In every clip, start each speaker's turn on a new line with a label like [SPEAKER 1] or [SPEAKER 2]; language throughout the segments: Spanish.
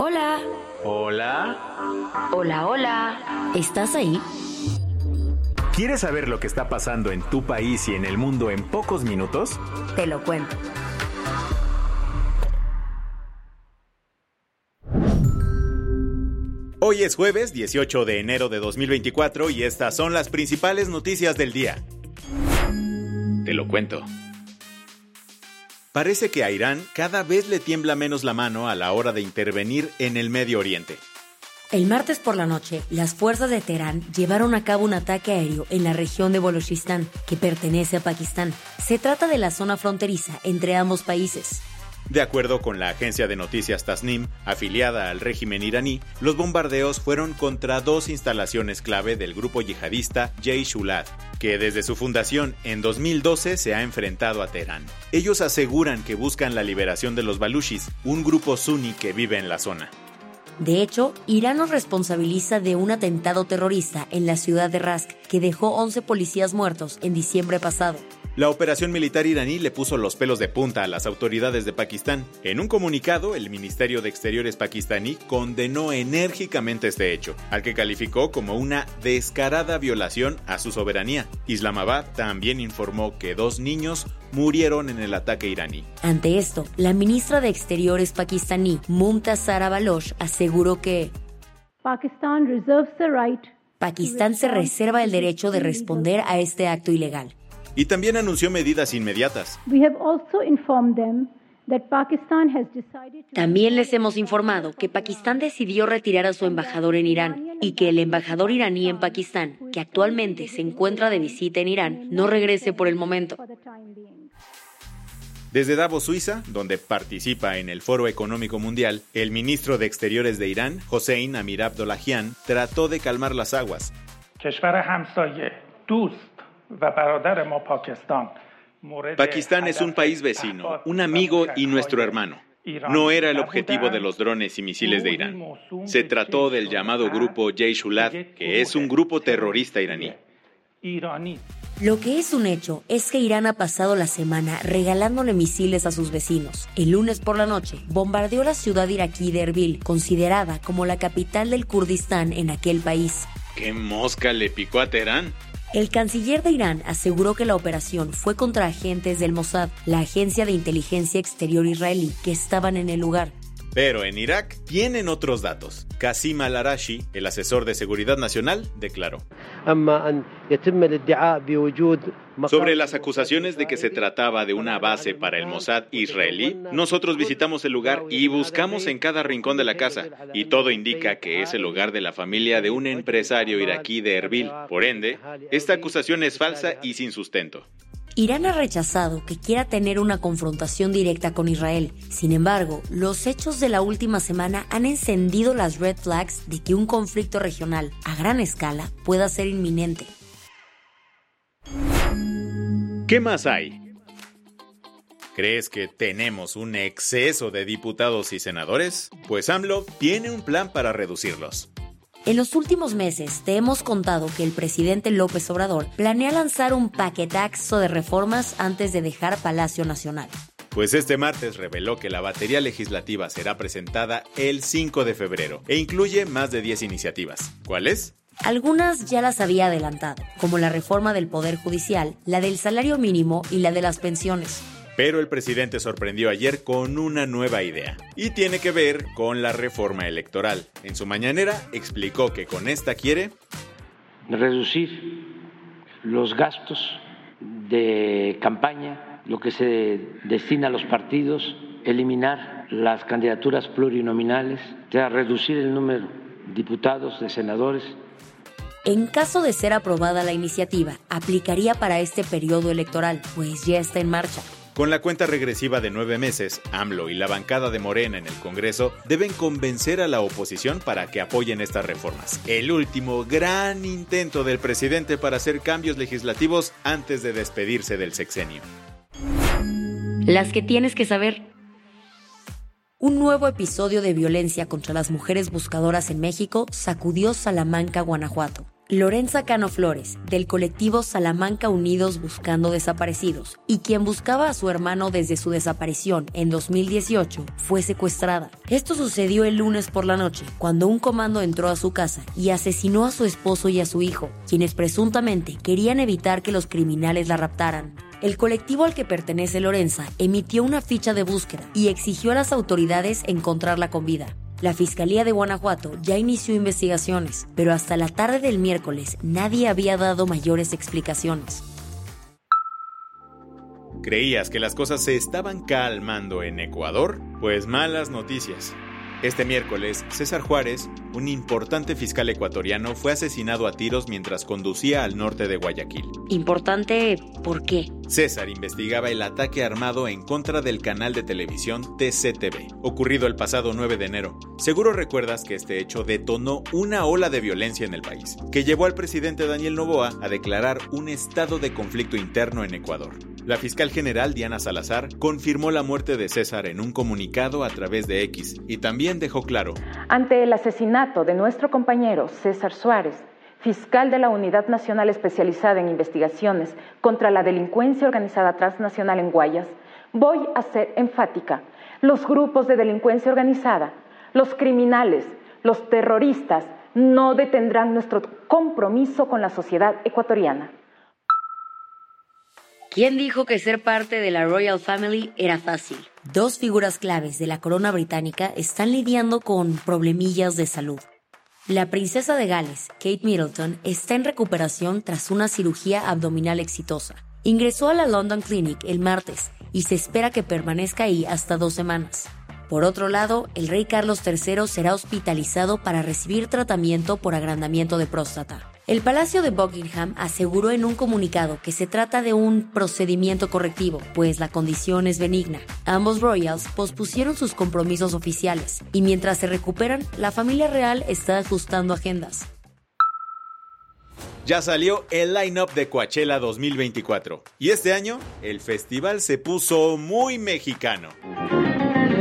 [SPEAKER 1] Hola.
[SPEAKER 2] Hola.
[SPEAKER 1] Hola, hola. ¿Estás ahí?
[SPEAKER 2] ¿Quieres saber lo que está pasando en tu país y en el mundo en pocos minutos?
[SPEAKER 1] Te lo cuento.
[SPEAKER 2] Hoy es jueves 18 de enero de 2024 y estas son las principales noticias del día. Te lo cuento. Parece que a Irán cada vez le tiembla menos la mano a la hora de intervenir en el Medio Oriente.
[SPEAKER 1] El martes por la noche, las fuerzas de Teherán llevaron a cabo un ataque aéreo en la región de Balochistan, que pertenece a Pakistán. Se trata de la zona fronteriza entre ambos países.
[SPEAKER 2] De acuerdo con la agencia de noticias Tasnim, afiliada al régimen iraní, los bombardeos fueron contra dos instalaciones clave del grupo yihadista Jay Shulat, que desde su fundación en 2012 se ha enfrentado a Teherán. Ellos aseguran que buscan la liberación de los baluchis, un grupo suní que vive en la zona.
[SPEAKER 1] De hecho, Irán nos responsabiliza de un atentado terrorista en la ciudad de Rask que dejó 11 policías muertos en diciembre pasado.
[SPEAKER 2] La operación militar iraní le puso los pelos de punta a las autoridades de Pakistán. En un comunicado, el Ministerio de Exteriores pakistaní condenó enérgicamente este hecho, al que calificó como una descarada violación a su soberanía. Islamabad también informó que dos niños murieron en el ataque iraní.
[SPEAKER 1] Ante esto, la ministra de Exteriores pakistaní, Mumtazar Baloch, aseguró que Pakistán se reserva el derecho de responder a este acto ilegal
[SPEAKER 2] y también anunció medidas inmediatas.
[SPEAKER 1] También les hemos informado que Pakistán decidió retirar a su embajador en Irán y que el embajador iraní en Pakistán, que actualmente se encuentra de visita en Irán, no regrese por el momento.
[SPEAKER 2] Desde Davos, Suiza, donde participa en el Foro Económico Mundial, el ministro de Exteriores de Irán, Hossein Amir Abdollahian, trató de calmar las aguas. Pakistán es un país vecino, un amigo y nuestro hermano. No era el objetivo de los drones y misiles de Irán. Se trató del llamado grupo Jay Shulat, que es un grupo terrorista iraní.
[SPEAKER 1] Lo que es un hecho es que Irán ha pasado la semana regalándole misiles a sus vecinos. El lunes por la noche bombardeó la ciudad iraquí de Erbil, considerada como la capital del Kurdistán en aquel país.
[SPEAKER 2] ¿Qué mosca le picó a Teherán?
[SPEAKER 1] El canciller de Irán aseguró que la operación fue contra agentes del Mossad, la agencia de inteligencia exterior israelí, que estaban en el lugar.
[SPEAKER 2] Pero en Irak tienen otros datos. Qasim al-Arashi, el asesor de seguridad nacional, declaró. Sobre las acusaciones de que se trataba de una base para el Mossad israelí, nosotros visitamos el lugar y buscamos en cada rincón de la casa, y todo indica que es el hogar de la familia de un empresario iraquí de Erbil. Por ende, esta acusación es falsa y sin sustento.
[SPEAKER 1] Irán ha rechazado que quiera tener una confrontación directa con Israel. Sin embargo, los hechos de la última semana han encendido las red flags de que un conflicto regional a gran escala pueda ser inminente.
[SPEAKER 2] ¿Qué más hay? ¿Crees que tenemos un exceso de diputados y senadores? Pues AMLO tiene un plan para reducirlos.
[SPEAKER 1] En los últimos meses te hemos contado que el presidente López Obrador planea lanzar un paquetaxo de reformas antes de dejar Palacio Nacional.
[SPEAKER 2] Pues este martes reveló que la batería legislativa será presentada el 5 de febrero e incluye más de 10 iniciativas. ¿Cuáles?
[SPEAKER 1] Algunas ya las había adelantado, como la reforma del Poder Judicial, la del salario mínimo y la de las pensiones.
[SPEAKER 2] Pero el presidente sorprendió ayer con una nueva idea y tiene que ver con la reforma electoral. En su mañanera explicó que con esta quiere
[SPEAKER 3] reducir los gastos de campaña, lo que se destina a los partidos, eliminar las candidaturas plurinominales, reducir el número de diputados, de senadores
[SPEAKER 1] En caso de ser aprobada la iniciativa, aplicaría para este periodo electoral, pues ya está en marcha.
[SPEAKER 2] Con la cuenta regresiva de nueve meses, AMLO y la bancada de Morena en el Congreso deben convencer a la oposición para que apoyen estas reformas. El último gran intento del presidente para hacer cambios legislativos antes de despedirse del sexenio.
[SPEAKER 1] Las que tienes que saber. Un nuevo episodio de violencia contra las mujeres buscadoras en México sacudió Salamanca, Guanajuato. Lorenza Cano Flores, del colectivo Salamanca Unidos Buscando Desaparecidos, y quien buscaba a su hermano desde su desaparición en 2018, fue secuestrada. Esto sucedió el lunes por la noche, cuando un comando entró a su casa y asesinó a su esposo y a su hijo, quienes presuntamente querían evitar que los criminales la raptaran. El colectivo al que pertenece Lorenza emitió una ficha de búsqueda y exigió a las autoridades encontrarla con vida. La Fiscalía de Guanajuato ya inició investigaciones, pero hasta la tarde del miércoles nadie había dado mayores explicaciones.
[SPEAKER 2] ¿Creías que las cosas se estaban calmando en Ecuador? Pues malas noticias. Este miércoles, César Juárez, un importante fiscal ecuatoriano, fue asesinado a tiros mientras conducía al norte de Guayaquil.
[SPEAKER 1] Importante, ¿por qué?
[SPEAKER 2] César investigaba el ataque armado en contra del canal de televisión TCTV, ocurrido el pasado 9 de enero. Seguro recuerdas que este hecho detonó una ola de violencia en el país, que llevó al presidente Daniel Novoa a declarar un estado de conflicto interno en Ecuador. La fiscal general Diana Salazar confirmó la muerte de César en un comunicado a través de X y también dejó claro.
[SPEAKER 4] Ante el asesinato de nuestro compañero César Suárez, fiscal de la Unidad Nacional Especializada en Investigaciones contra la Delincuencia Organizada Transnacional en Guayas, voy a ser enfática. Los grupos de delincuencia organizada, los criminales, los terroristas no detendrán nuestro compromiso con la sociedad ecuatoriana.
[SPEAKER 1] ¿Quién dijo que ser parte de la Royal Family era fácil? Dos figuras claves de la corona británica están lidiando con problemillas de salud. La princesa de Gales, Kate Middleton, está en recuperación tras una cirugía abdominal exitosa. Ingresó a la London Clinic el martes y se espera que permanezca ahí hasta dos semanas. Por otro lado, el rey Carlos III será hospitalizado para recibir tratamiento por agrandamiento de próstata. El Palacio de Buckingham aseguró en un comunicado que se trata de un procedimiento correctivo, pues la condición es benigna. Ambos royals pospusieron sus compromisos oficiales y mientras se recuperan, la familia real está ajustando agendas.
[SPEAKER 2] Ya salió el line-up de Coachella 2024 y este año el festival se puso muy mexicano.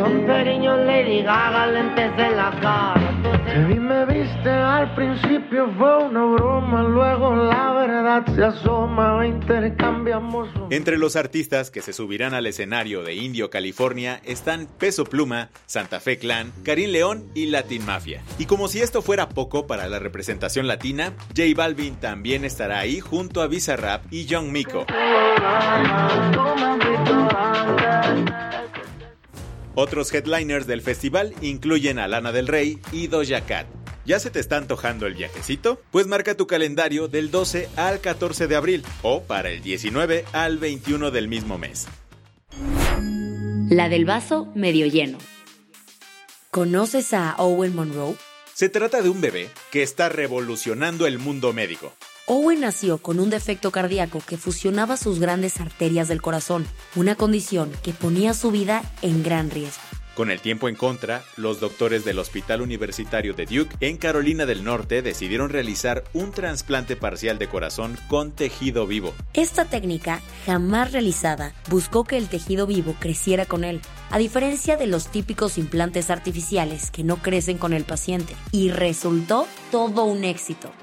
[SPEAKER 2] Lady Gaga, lentes de la cara. Te vi, me viste, al principio fue una broma, luego la verdad se asoma, intercambiamos. Entre los artistas que se subirán al escenario de Indio, California, están Peso Pluma, Santa Fe Clan, Karim León y Latin Mafia. Y como si esto fuera poco para la representación latina, J Balvin también estará ahí junto a Bizarrap y Young Miko. Otros headliners del festival incluyen a Lana del Rey y Doja Cat. ¿Ya se te está antojando el viajecito? Pues marca tu calendario del 12 al 14 de abril o para el 19 al 21 del mismo mes.
[SPEAKER 1] La del vaso medio lleno. ¿Conoces a Owen Monroe?
[SPEAKER 2] Se trata de un bebé que está revolucionando el mundo médico.
[SPEAKER 1] Owen nació con un defecto cardíaco que fusionaba sus grandes arterias del corazón, una condición que ponía su vida en gran riesgo.
[SPEAKER 2] Con el tiempo en contra, los doctores del Hospital Universitario de Duke en Carolina del Norte decidieron realizar un trasplante parcial de corazón con tejido vivo.
[SPEAKER 1] Esta técnica, jamás realizada, buscó que el tejido vivo creciera con él, a diferencia de los típicos implantes artificiales que no crecen con el paciente, y resultó todo un éxito.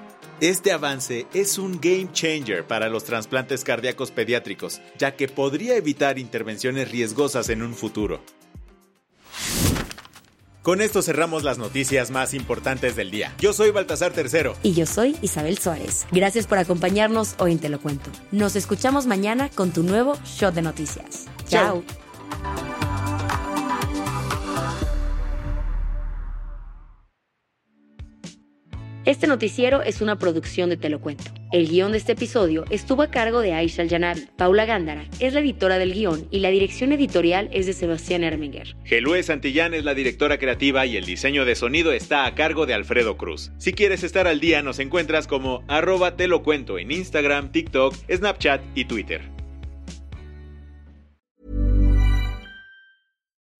[SPEAKER 2] Este avance es un game changer para los trasplantes cardíacos pediátricos, ya que podría evitar intervenciones riesgosas en un futuro. Con esto cerramos las noticias más importantes del día. Yo soy Baltasar Tercero.
[SPEAKER 1] Y yo soy Isabel Suárez. Gracias por acompañarnos hoy en Te lo Cuento. Nos escuchamos mañana con tu nuevo show de noticias. Chao. Este noticiero es una producción de Te lo cuento. El guion de este episodio estuvo a cargo de Aisha Al-Janabi. Paula Gándara es la editora del guion y la dirección editorial es de Sebastián Erminger.
[SPEAKER 2] Gelue Santillán es la directora creativa y el diseño de sonido está a cargo de Alfredo Cruz. Si quieres estar al día, nos encuentras como arroba te en Instagram, TikTok, Snapchat y Twitter.